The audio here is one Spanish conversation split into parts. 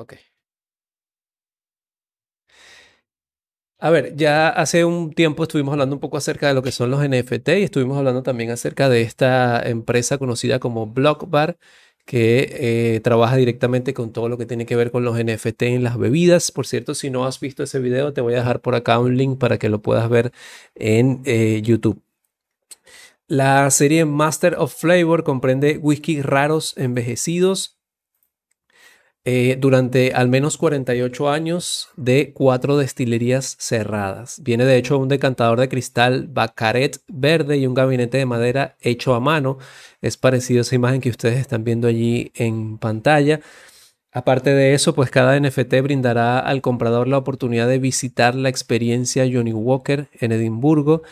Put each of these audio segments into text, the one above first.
Ok. A ver, ya hace un tiempo estuvimos hablando un poco acerca de lo que son los NFT y estuvimos hablando también acerca de esta empresa conocida como Blockbar, que eh, trabaja directamente con todo lo que tiene que ver con los NFT en las bebidas. Por cierto, si no has visto ese video, te voy a dejar por acá un link para que lo puedas ver en eh, YouTube. La serie Master of Flavor comprende whisky raros envejecidos, eh, durante al menos 48 años de cuatro destilerías cerradas. Viene de hecho un decantador de cristal Bacaret verde y un gabinete de madera hecho a mano. Es parecido a esa imagen que ustedes están viendo allí en pantalla. Aparte de eso, pues cada NFT brindará al comprador la oportunidad de visitar la experiencia Johnny Walker en Edimburgo.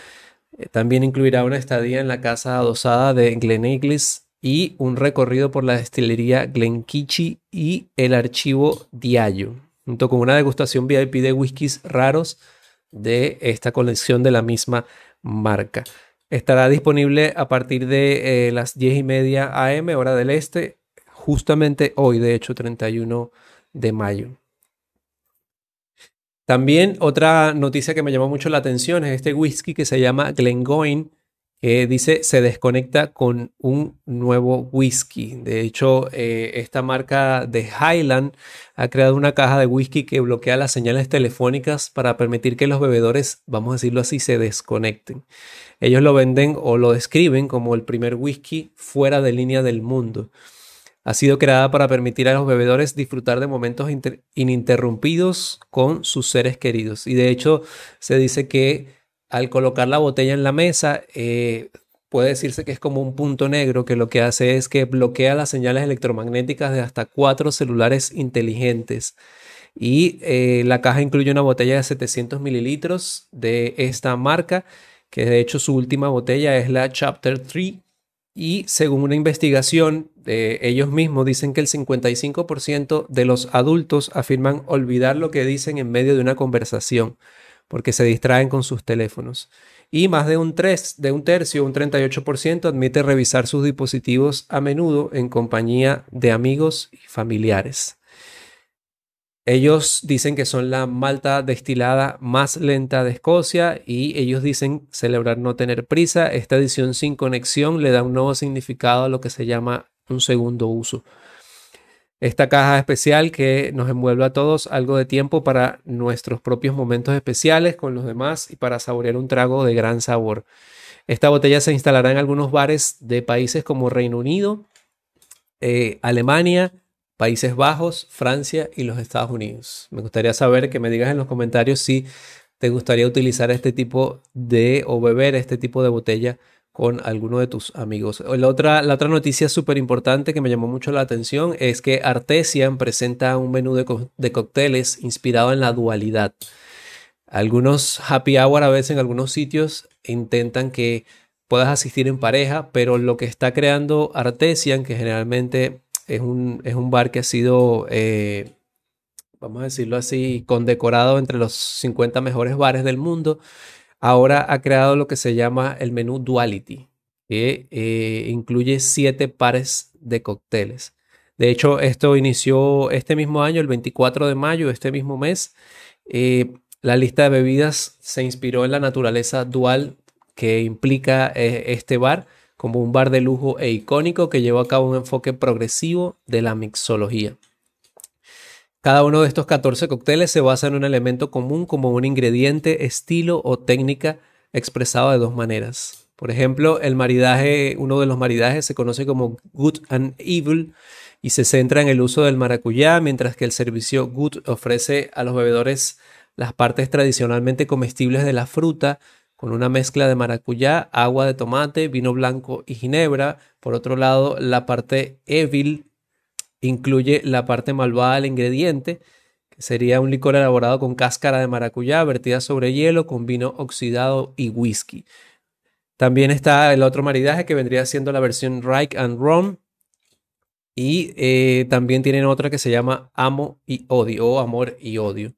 Eh, también incluirá una estadía en la casa adosada de Glen Eglis y un recorrido por la destilería Glenkichi y el archivo Diallo, junto con una degustación VIP de whiskies raros de esta colección de la misma marca. Estará disponible a partir de eh, las 10 y media AM, hora del este, justamente hoy, de hecho, 31 de mayo. También otra noticia que me llamó mucho la atención es este whisky que se llama Glengoyne que dice se desconecta con un nuevo whisky. De hecho, eh, esta marca de Highland ha creado una caja de whisky que bloquea las señales telefónicas para permitir que los bebedores, vamos a decirlo así, se desconecten. Ellos lo venden o lo describen como el primer whisky fuera de línea del mundo. Ha sido creada para permitir a los bebedores disfrutar de momentos ininterrumpidos con sus seres queridos. Y de hecho, se dice que al colocar la botella en la mesa, eh, puede decirse que es como un punto negro que lo que hace es que bloquea las señales electromagnéticas de hasta cuatro celulares inteligentes. Y eh, la caja incluye una botella de 700 mililitros de esta marca, que de hecho su última botella es la Chapter 3. Y según una investigación, de ellos mismos dicen que el 55% de los adultos afirman olvidar lo que dicen en medio de una conversación porque se distraen con sus teléfonos. Y más de un, 3, de un tercio, un 38%, admite revisar sus dispositivos a menudo en compañía de amigos y familiares. Ellos dicen que son la malta destilada más lenta de Escocia y ellos dicen celebrar no tener prisa. Esta edición sin conexión le da un nuevo significado a lo que se llama un segundo uso esta caja especial que nos envuelve a todos algo de tiempo para nuestros propios momentos especiales con los demás y para saborear un trago de gran sabor. Esta botella se instalará en algunos bares de países como Reino Unido, eh, Alemania, Países Bajos, Francia y los Estados Unidos. Me gustaría saber que me digas en los comentarios si te gustaría utilizar este tipo de o beber este tipo de botella con alguno de tus amigos. La otra, la otra noticia súper importante que me llamó mucho la atención es que Artesian presenta un menú de, de cócteles inspirado en la dualidad. Algunos happy hour a veces en algunos sitios intentan que puedas asistir en pareja, pero lo que está creando Artesian, que generalmente es un, es un bar que ha sido, eh, vamos a decirlo así, condecorado entre los 50 mejores bares del mundo, ahora ha creado lo que se llama el menú Duality, que eh, incluye siete pares de cócteles. De hecho, esto inició este mismo año, el 24 de mayo, este mismo mes. Eh, la lista de bebidas se inspiró en la naturaleza dual que implica eh, este bar como un bar de lujo e icónico que lleva a cabo un enfoque progresivo de la mixología. Cada uno de estos 14 cócteles se basa en un elemento común como un ingrediente, estilo o técnica expresado de dos maneras. Por ejemplo, el maridaje, uno de los maridajes se conoce como Good and Evil y se centra en el uso del maracuyá, mientras que el servicio Good ofrece a los bebedores las partes tradicionalmente comestibles de la fruta con una mezcla de maracuyá, agua de tomate, vino blanco y ginebra. Por otro lado, la parte Evil incluye la parte malvada del ingrediente, que sería un licor elaborado con cáscara de maracuyá vertida sobre hielo con vino oxidado y whisky. También está el otro maridaje que vendría siendo la versión Reich and Rum. Y eh, también tienen otra que se llama Amo y Odio o Amor y Odio.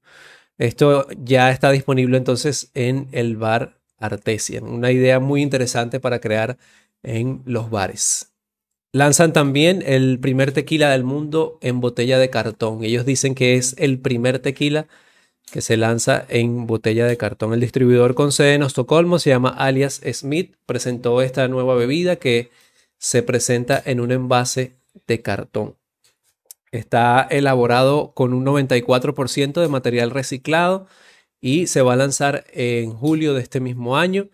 Esto ya está disponible entonces en el bar Artesian. Una idea muy interesante para crear en los bares. Lanzan también el primer tequila del mundo en botella de cartón. Ellos dicen que es el primer tequila que se lanza en botella de cartón. El distribuidor con sede en Estocolmo se llama Alias Smith. Presentó esta nueva bebida que se presenta en un envase de cartón. Está elaborado con un 94% de material reciclado y se va a lanzar en julio de este mismo año.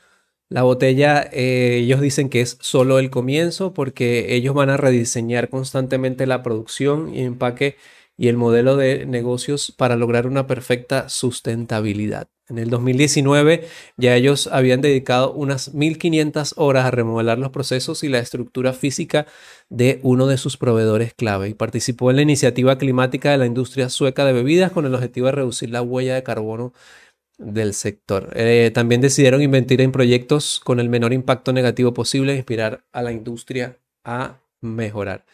La botella, eh, ellos dicen que es solo el comienzo porque ellos van a rediseñar constantemente la producción y empaque y el modelo de negocios para lograr una perfecta sustentabilidad. En el 2019 ya ellos habían dedicado unas 1.500 horas a remodelar los procesos y la estructura física de uno de sus proveedores clave y participó en la iniciativa climática de la industria sueca de bebidas con el objetivo de reducir la huella de carbono del sector. Eh, también decidieron invertir en proyectos con el menor impacto negativo posible e inspirar a la industria a mejorar.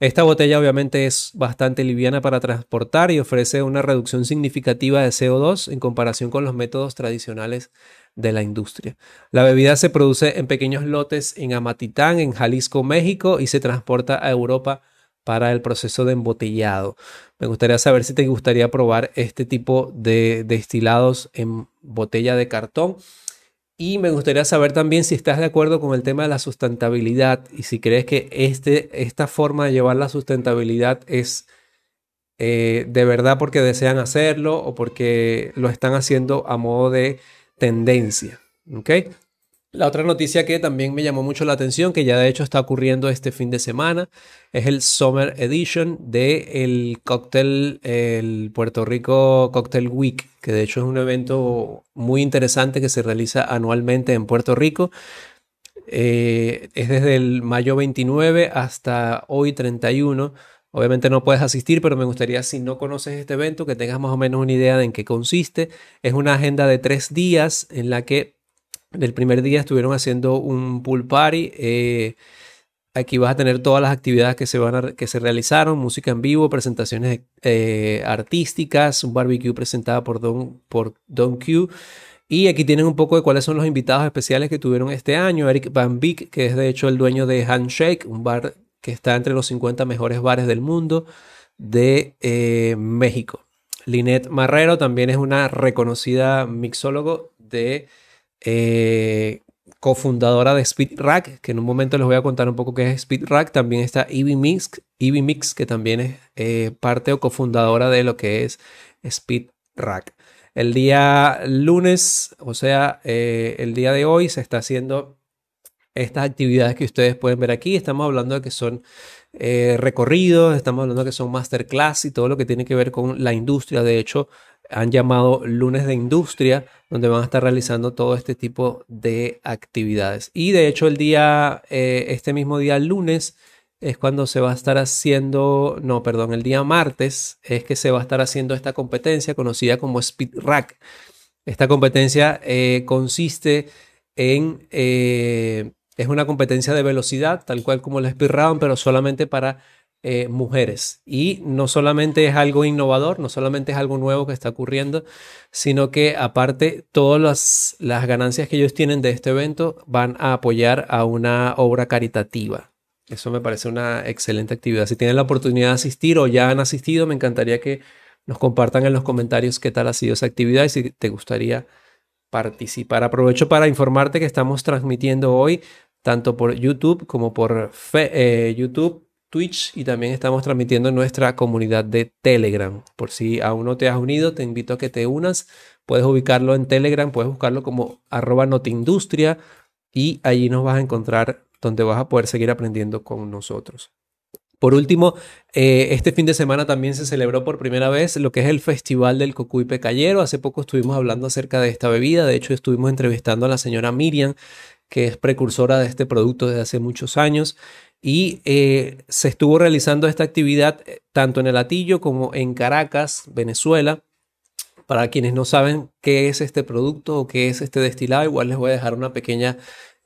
Esta botella obviamente es bastante liviana para transportar y ofrece una reducción significativa de CO2 en comparación con los métodos tradicionales de la industria. La bebida se produce en pequeños lotes en Amatitán, en Jalisco, México, y se transporta a Europa para el proceso de embotellado. Me gustaría saber si te gustaría probar este tipo de destilados en botella de cartón. Y me gustaría saber también si estás de acuerdo con el tema de la sustentabilidad y si crees que este, esta forma de llevar la sustentabilidad es eh, de verdad porque desean hacerlo o porque lo están haciendo a modo de tendencia. ¿okay? La otra noticia que también me llamó mucho la atención, que ya de hecho está ocurriendo este fin de semana, es el Summer Edition del el cóctel, el Puerto Rico Cocktail Week, que de hecho es un evento muy interesante que se realiza anualmente en Puerto Rico. Eh, es desde el mayo 29 hasta hoy 31. Obviamente no puedes asistir, pero me gustaría, si no conoces este evento, que tengas más o menos una idea de en qué consiste. Es una agenda de tres días en la que del primer día estuvieron haciendo un pool party. Eh, aquí vas a tener todas las actividades que se, van que se realizaron, música en vivo, presentaciones eh, artísticas, un barbecue presentado por Don, por Don Q. Y aquí tienen un poco de cuáles son los invitados especiales que tuvieron este año. Eric Van Beek, que es de hecho el dueño de Handshake, un bar que está entre los 50 mejores bares del mundo de eh, México. Lynette Marrero también es una reconocida mixólogo de eh, cofundadora de Speed Rack, que en un momento les voy a contar un poco qué es Speed Rack. También está Ivy Mix, Mix que también es eh, parte o cofundadora de lo que es Speed Rack. El día lunes, o sea, eh, el día de hoy se está haciendo estas actividades que ustedes pueden ver aquí. Estamos hablando de que son recorridos, estamos hablando de que son masterclass y todo lo que tiene que ver con la industria. De hecho, han llamado lunes de industria, donde van a estar realizando todo este tipo de actividades. Y de hecho el día, eh, este mismo día lunes, es cuando se va a estar haciendo, no, perdón, el día martes es que se va a estar haciendo esta competencia conocida como Speed Rack. Esta competencia eh, consiste en, eh, es una competencia de velocidad, tal cual como la Speed Round, pero solamente para eh, mujeres. Y no solamente es algo innovador, no solamente es algo nuevo que está ocurriendo, sino que aparte todas las, las ganancias que ellos tienen de este evento van a apoyar a una obra caritativa. Eso me parece una excelente actividad. Si tienen la oportunidad de asistir o ya han asistido, me encantaría que nos compartan en los comentarios qué tal ha sido esa actividad y si te gustaría participar. Aprovecho para informarte que estamos transmitiendo hoy tanto por YouTube como por eh, YouTube Twitch y también estamos transmitiendo en nuestra comunidad de Telegram. Por si aún no te has unido, te invito a que te unas. Puedes ubicarlo en Telegram, puedes buscarlo como arroba noteindustria y allí nos vas a encontrar donde vas a poder seguir aprendiendo con nosotros. Por último, eh, este fin de semana también se celebró por primera vez lo que es el Festival del Cocuy Pecayero. Hace poco estuvimos hablando acerca de esta bebida. De hecho, estuvimos entrevistando a la señora Miriam, que es precursora de este producto desde hace muchos años y eh, se estuvo realizando esta actividad eh, tanto en el Atillo como en Caracas, Venezuela. Para quienes no saben qué es este producto o qué es este destilado, igual les voy a dejar una pequeña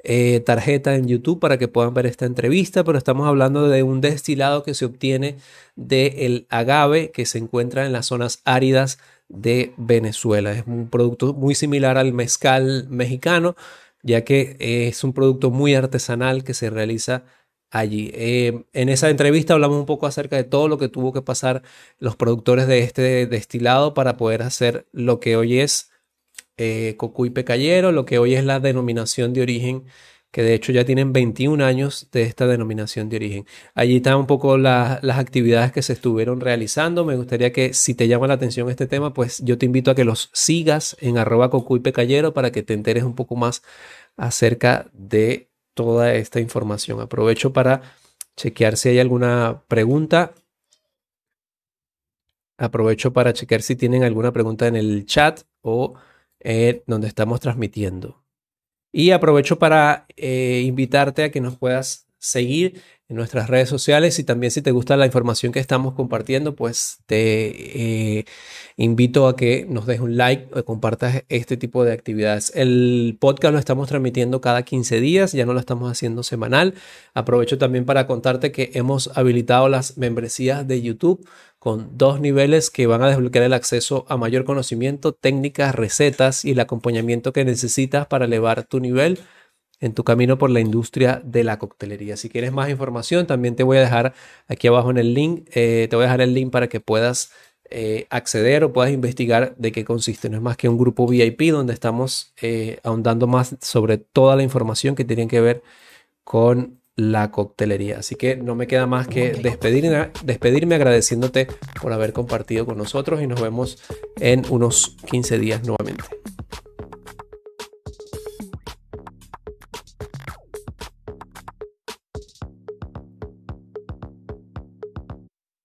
eh, tarjeta en YouTube para que puedan ver esta entrevista, pero estamos hablando de un destilado que se obtiene del agave que se encuentra en las zonas áridas de Venezuela. Es un producto muy similar al mezcal mexicano, ya que es un producto muy artesanal que se realiza allí. Eh, en esa entrevista hablamos un poco acerca de todo lo que tuvo que pasar los productores de este destilado para poder hacer lo que hoy es eh, Cocuy Pecayero, lo que hoy es la denominación de origen que de hecho ya tienen 21 años de esta denominación de origen. Allí están un poco las actividades que se estuvieron realizando. Me gustaría que si te llama la atención este tema, pues yo te invito a que los sigas en arroba cocuypecayero para que te enteres un poco más acerca de toda esta información. Aprovecho para chequear si hay alguna pregunta. Aprovecho para chequear si tienen alguna pregunta en el chat o eh, donde estamos transmitiendo. Y aprovecho para eh, invitarte a que nos puedas seguir en nuestras redes sociales y también si te gusta la información que estamos compartiendo, pues te eh, invito a que nos dejes un like o compartas este tipo de actividades. El podcast lo estamos transmitiendo cada 15 días, ya no lo estamos haciendo semanal. Aprovecho también para contarte que hemos habilitado las membresías de YouTube con dos niveles que van a desbloquear el acceso a mayor conocimiento, técnicas, recetas y el acompañamiento que necesitas para elevar tu nivel en tu camino por la industria de la coctelería. Si quieres más información, también te voy a dejar aquí abajo en el link, eh, te voy a dejar el link para que puedas eh, acceder o puedas investigar de qué consiste. No es más que un grupo VIP donde estamos eh, ahondando más sobre toda la información que tiene que ver con la coctelería. Así que no me queda más que despedirme, despedirme agradeciéndote por haber compartido con nosotros y nos vemos en unos 15 días nuevamente.